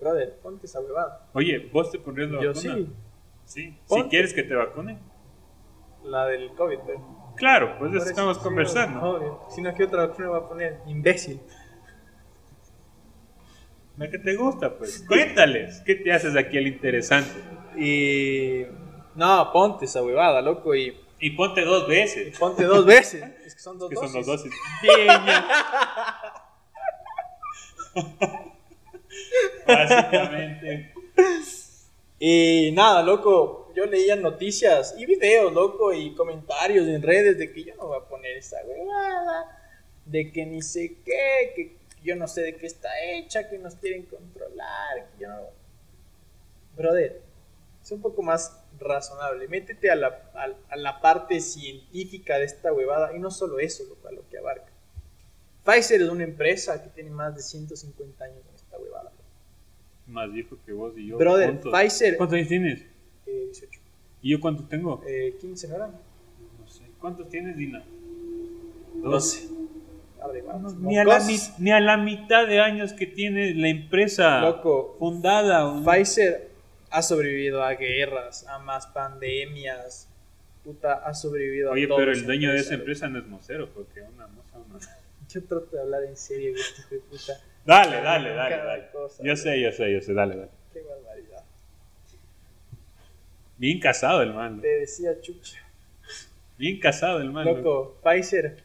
Brother, ponte esa huevada. Oye, ¿vos te pondrías la Yo vacuna? sí, Sí. Si quieres que te vacune. la del COVID, pero. Claro, pues de Por eso eso estamos sí, conversando. obvio. Si no, ¿qué otra vacuna va a poner? Imbécil. La que te gusta, pues. Cuéntales, ¿qué te haces aquí el interesante? Y. No, ponte esa huevada, loco, y, Y ponte dos veces. ponte dos veces. Es que son dos Que son dos dosis. Bien. Básicamente. Y nada, loco, yo leía noticias y videos, loco, y comentarios en redes de que yo no voy a poner esa huevada, de que ni sé qué, que yo no sé de qué está hecha, que nos quieren controlar, que yo no... Brother, es un poco más razonable, métete a la, a, a la parte científica de esta huevada, y no solo eso, a lo que abarca. Pfizer es una empresa que tiene más de 150 años en esta huevada. Más viejo que vos y yo. Brother. Pfizer... ¿Cuántos años tienes? eh, 18. ¿Y yo cuántos tengo? Eh, 15, ¿no eran? No sé. ¿Cuántos tienes, Dina? 12. Arriba. No, ni, a la, ni a la mitad de años que tiene la empresa Loco, fundada. un- Pfizer ha sobrevivido a guerras, a más pandemias. Puta, ha sobrevivido a Oye, pero el dueño de esa empresa no es mocero, porque una moza, una... Yo trato de hablar en serio, güey, hijo de puta. Dale, dale, dale, dale. cosa, Yo sé, yo sé, yo sé, dale, dale. Qué barbaridad. Bien casado el man, Te decía chucha. bien casado el man. loco. Pfizer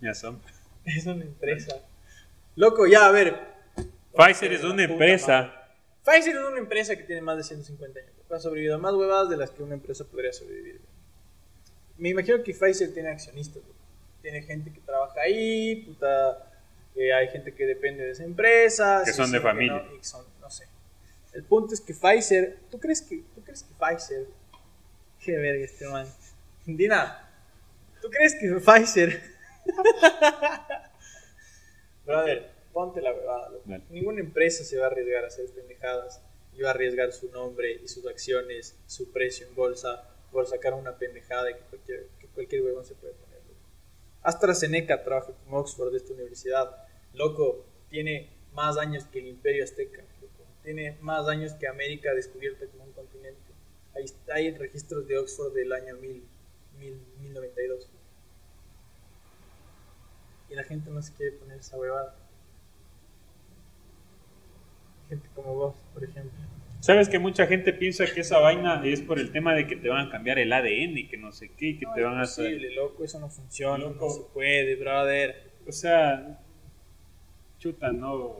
Me asombra. es una empresa. Loco, ya, a ver. Pfizer es una Puta empresa. Pfizer es una empresa que tiene más de 150 años. Ha sobrevivido a más huevadas de las que una empresa podría sobrevivir. Me imagino que Pfizer tiene accionistas. Tiene gente que trabaja ahí, puta. eh, hay gente que depende de esa empresa. Que son de familia. no, y son- no sé. El punto es que Pfizer. ¿Tú crees que, tú crees que Pfizer. Qué verga este man. Dina, ¿tú crees que Pfizer. Brother, ponte la huevada, loco. Ninguna empresa se va a arriesgar a hacer pendejadas y va a arriesgar su nombre y sus acciones, su precio en bolsa por sacar una pendejada que cualquier, que cualquier huevón se puede poner. loco. AstraZeneca trabaja con Oxford de esta universidad. Loco, tiene más años que el Imperio Azteca. loco. Tiene más años que América descubierta como un continente. Ahí está, hay registros de Oxford del año 1000, 1000, 1092. Y la gente no se quiere poner esa huevada. Gente como vos, por ejemplo. ¿Sabes que mucha gente piensa que esa vaina es por el tema de que te van a cambiar el ADN y que no sé qué, y que No, te van a es hacer... loco, eso no funciona, Loco. no se puede, brother. O sea, chuta, no...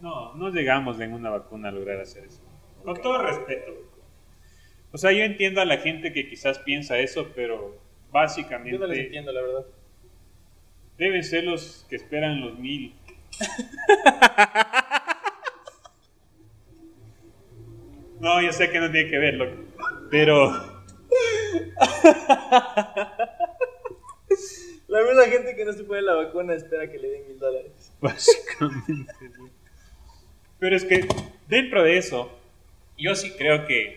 No, no llegamos en una vacuna a lograr hacer eso. Con todo respeto. O sea, yo entiendo a la gente que quizás piensa eso, pero básicamente... Yo no les entiendo, la verdad. Deben ser los que esperan los mil. no, yo sé que no tiene que ver, loco. Pero... La misma gente que no se pone la vacuna espera que le den mil dólares. Básicamente. Pero es que dentro de eso, yo sí creo que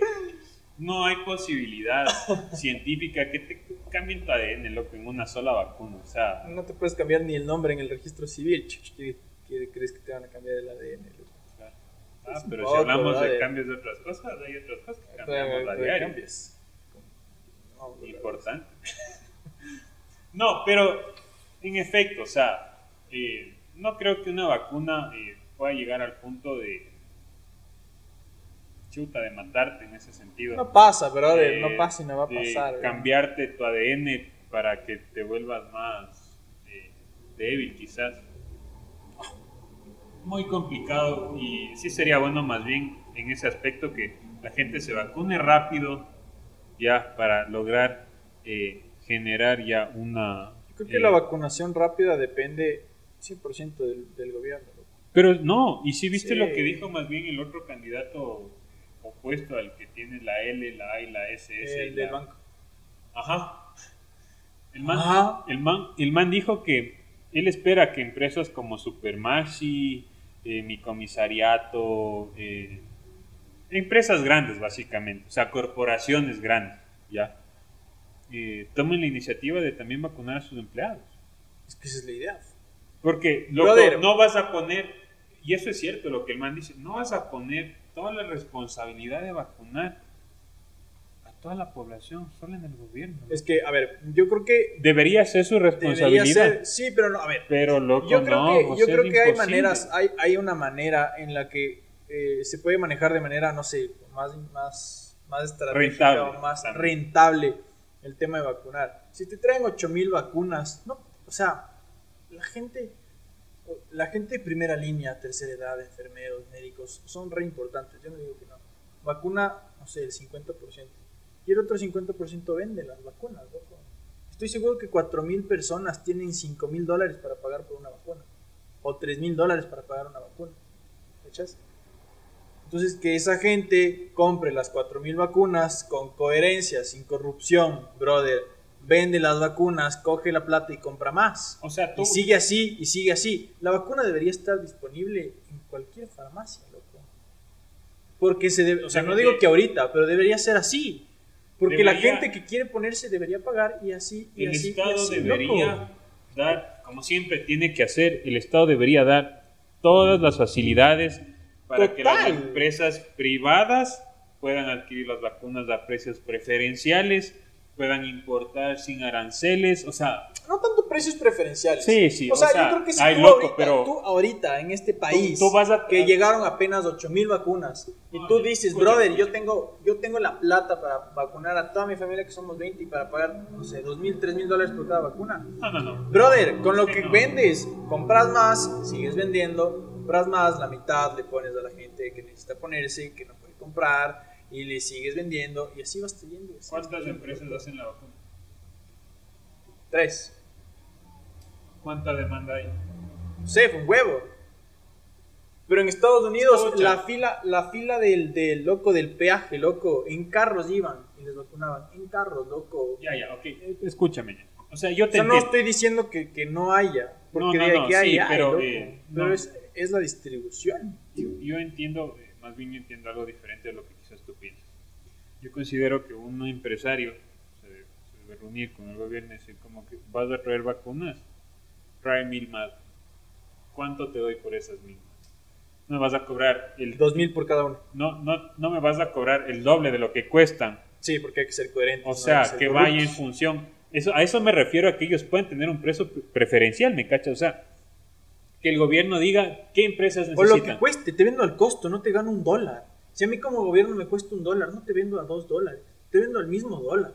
no hay posibilidad científica que te cambien tu ADN, loco, en una sola vacuna. O sea, No te puedes cambiar ni el nombre en el registro civil. chuch, ¿Qué, qué crees que te van a cambiar el ADN? Ah, Es pero poco, si hablamos de cambios de otras cosas, hay otras cosas que cambiamos a diario. No. Importante. no, pero en efecto, o sea, eh, no creo que una vacuna eh, pueda llegar al punto de chuta, de matarte en ese sentido. No pasa. Eh, no pasa y no va a pasar. cambiarte tu ADN para que te vuelvas más eh, débil, quizás. Muy complicado y sí sería bueno más bien en ese aspecto que la gente se vacune rápido ya para lograr eh, generar ya una... Yo creo que eh, la vacunación rápida depende 100% del, del gobierno. Pero no, y si viste Sí. lo que dijo más bien el otro candidato opuesto al que tiene la L, la A y la SS. El del la- banco. Ajá. El man, Ajá. El, man, el man dijo que él espera que empresas como Supermaxi, eh, Mi Comisariato, eh, empresas grandes básicamente, o sea, corporaciones grandes, ¿ya? Eh, tomen la iniciativa de también vacunar a sus empleados. Es que esa es la idea. Porque loco, no vas a poner, y eso es cierto lo que el man dice, no vas a poner toda la responsabilidad de vacunar toda la población solo en el gobierno. Es que, a ver, yo creo que Debería ser su debería responsabilidad. ser. Sí, pero no, a ver. Pero loco, Yo creo no, que, yo creo que hay maneras, hay, hay una manera en la que eh, se puede manejar de manera, no sé, más, más, más estratégica Rentable, o más también. rentable el tema de vacunar. Si te traen 8000 vacunas, no, o sea, la gente, la gente de primera línea, tercera edad, enfermeros, médicos, son re importantes. Yo no digo que no. Vacuna, no sé, el 50%. Y el otro 50% vende las vacunas, loco. Estoy seguro que 4.000 personas tienen 5.000 dólares para pagar por una vacuna. O 3.000 dólares para pagar una vacuna. ¿Cachas? Entonces, que esa gente compre las 4.000 vacunas con coherencia, sin corrupción, brother. Vende las vacunas, coge la plata y compra más. O sea, tú, Y sigue así, y sigue así. La vacuna debería estar disponible en cualquier farmacia, loco. Porque se debe, o sea, no digo que ahorita, pero debería ser así. Porque la gente que quiere ponerse debería pagar y así, y el así, y Estado así, debería loco. dar, como siempre tiene que hacer, el Estado debería dar todas las facilidades para que las empresas privadas puedan adquirir las vacunas a precios preferenciales, puedan importar sin aranceles, o sea, No tanto precios preferenciales. Sí, sí, O sea, o sea, yo creo que si ay, tú, loco, ahorita, pero- tú ahorita en este país tú vas a- que llegaron apenas 8000 vacunas y No, tú dices, brother, yo tengo yo tengo la plata para vacunar a toda mi familia que somos 20 y para pagar, no sé, 2000, 3000 dólares por cada vacuna. no, no, no. Brother, con lo que no. vendes, compras más, sigues vendiendo, compras más, la mitad le pones a la gente que necesita ponerse, que no puede comprar, y le sigues vendiendo, y así vas teniendo. y así vas ¿Cuántas empresas hacen la vacuna? Tres. ¿Cuánta demanda hay? No sé, fue un huevo. Pero en Estados Unidos, Escucha. la fila, la fila del, del loco del peaje, loco, en carros iban y les vacunaban. En carros, loco. Ya, ya, ok. Escúchame. O sea, yo O te sea, no estoy diciendo que, que no haya, porque No, no, de no, que sí, hay, pero, loco. eh, Pero es, es la distribución. Yo, yo entiendo, eh, más bien yo entiendo algo diferente de lo que quizás tú piensas. Yo considero que un empresario se debe, se debe reunir con el gobierno y decir como que vas a traer vacunas, trae mil más. ¿Cuánto te doy por esas mil? No me vas a cobrar el Dos mil por cada uno. no, no, no me vas a cobrar el doble de lo que cuestan. Sí, porque hay que ser coherentes. O no sea, ser que vaya en función. Eso, a eso me refiero a que ellos pueden tener un precio pre- preferencial, ¿me cachas? O sea, que el gobierno diga qué empresas O lo necesitan. que cueste, te vendo al costo, no te gano un dólar. Si a mí como gobierno me cuesta un dólar, no te vendo a dos dólares, te vendo al mismo dólar.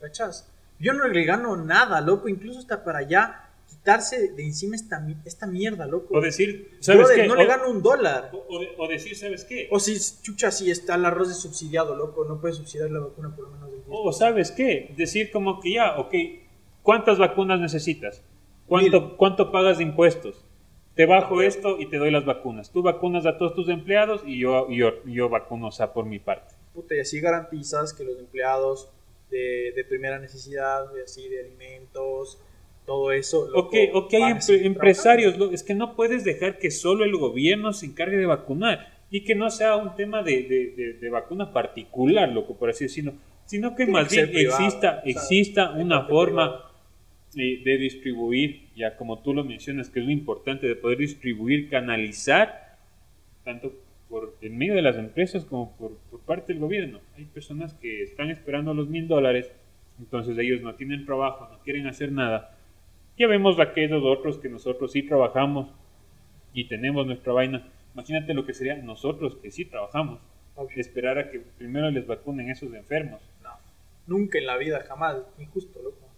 ¿Cachas? Yo no le gano nada, loco, incluso hasta para allá quitarse de encima esta, esta mierda, loco. O decir, ¿sabes Brother, qué? no o, le gano un dólar. o- o de- o decir, ¿sabes qué? O si, chucha, si está el arroz de subsidiado, loco, no puedes subsidiar la vacuna por lo menos del 10%. O sabes qué? Decir como que ya, ok, ¿cuántas vacunas necesitas? ¿Cuánto, Mil. ¿cuánto pagas de impuestos? Te bajo esto y te doy las vacunas. Tú vacunas a todos tus empleados y yo, yo, yo vacuno, o sea, por mi parte. Puta, y así garantizas que los empleados de, de primera necesidad, de así, de alimentos, todo eso. loco, Ok, ok, hay van a empre- empresarios, lo- es que no puedes dejar que solo el gobierno se encargue de vacunar y que no sea un tema de, de- de- de vacuna particular, loco, por así decirlo, sino que Tiene más que bien privado, exista, o sea, exista una forma eh, de distribuir, ya como tú lo mencionas, que es lo importante de poder distribuir, canalizar, tanto por en medio de las empresas como por, por parte del gobierno. Hay personas que están esperando los mil dólares, entonces ellos no tienen trabajo, no quieren hacer nada. Ya vemos aquellos otros que nosotros sí trabajamos y tenemos nuestra vaina. Imagínate lo que sería nosotros que sí trabajamos, Obvio. esperar a que primero les vacunen esos enfermos. No, nunca en la vida, jamás, injusto, loco.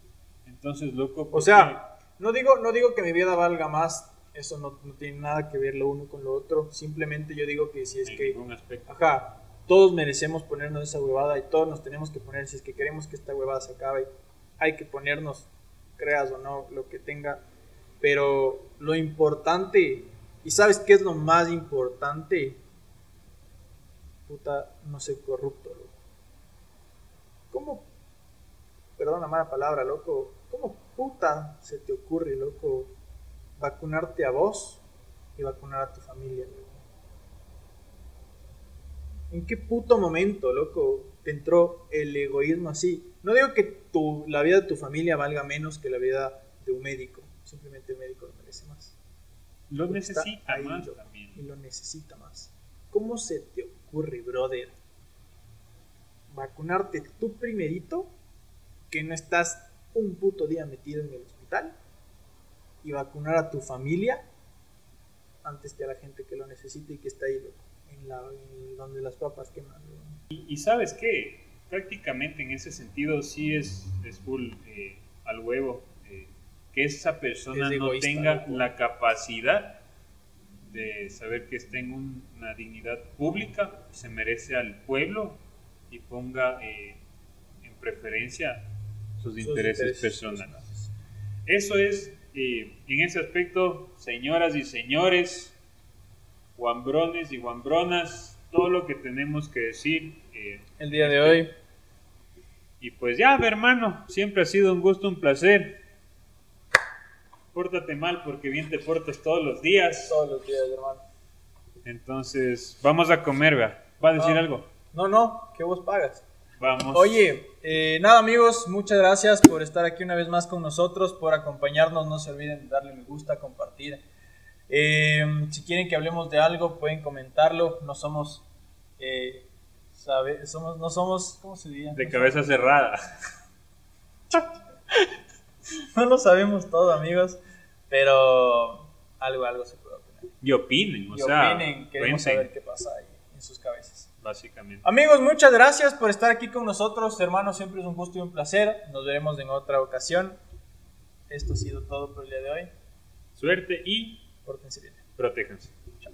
Entonces, loco, O ¿por sea, no digo, no digo que mi vida valga más, eso no, no tiene nada que ver lo uno con lo otro, simplemente yo digo que si es en que, aspecto. ajá, todos merecemos ponernos esa huevada y todos nos tenemos que poner, si es que queremos que esta huevada se acabe, hay que ponernos, creas o no, lo que tenga, pero lo importante, y sabes qué es lo más importante, puta, no ser corrupto, loco. ¿Cómo perdón la mala palabra, loco, ¿cómo puta se te ocurre, loco, vacunarte a vos y vacunar a tu familia, loco? ¿En qué puto momento, loco, te entró el egoísmo así? No digo que tu, la vida de tu familia valga menos que la vida de un médico, simplemente el médico lo merece más. Lo Porque necesita ahí, más loco, también. Y lo necesita más. ¿Cómo se te ocurre, brother? Vacunarte tú primerito, que no estás un puto día metido en el hospital, y vacunar a tu familia antes que a la gente que lo necesita y que está ahí, loco, en la, en donde las papas queman. Y, y sabes qué, prácticamente en ese sentido sí es, es full eh, al huevo eh, que esa persona Es no egoísta, tenga loco. la capacidad de saber que está en un- una dignidad pública, se merece al pueblo y ponga eh, en preferencia sus, Sus intereses, personales. Eso es, eh, en ese aspecto, señoras y señores, guambrones y guambronas, todo lo que tenemos que decir. eh, El día de hoy, y pues ya, hermano, siempre ha sido un gusto, un placer. Pórtate mal porque bien te portas todos los días. todos los días, hermano. Entonces, vamos a comer, vea. ¿Va a decir Ah. algo? No, no, que vos pagas. Vamos. Oye, eh, nada amigos, muchas gracias por estar aquí una vez más con nosotros, por acompañarnos, no se olviden de darle me gusta, compartir. Eh, si quieren que hablemos de algo, pueden comentarlo, no somos, eh, sabe, somos, no somos, ¿cómo se diría? De cabeza cerrada. No lo sabemos todo amigos, pero algo, algo se puede opinar. Y opinen, o Y sea. opinen, queremos cuenten, saber qué pasa ahí en sus cabezas. Básicamente. Amigos, muchas gracias por estar aquí con nosotros. Hermanos, siempre es un gusto y un placer. Nos veremos en otra ocasión. Esto ha sido todo por el día de hoy. Suerte y Pórtense bien. protéjanse. Chao.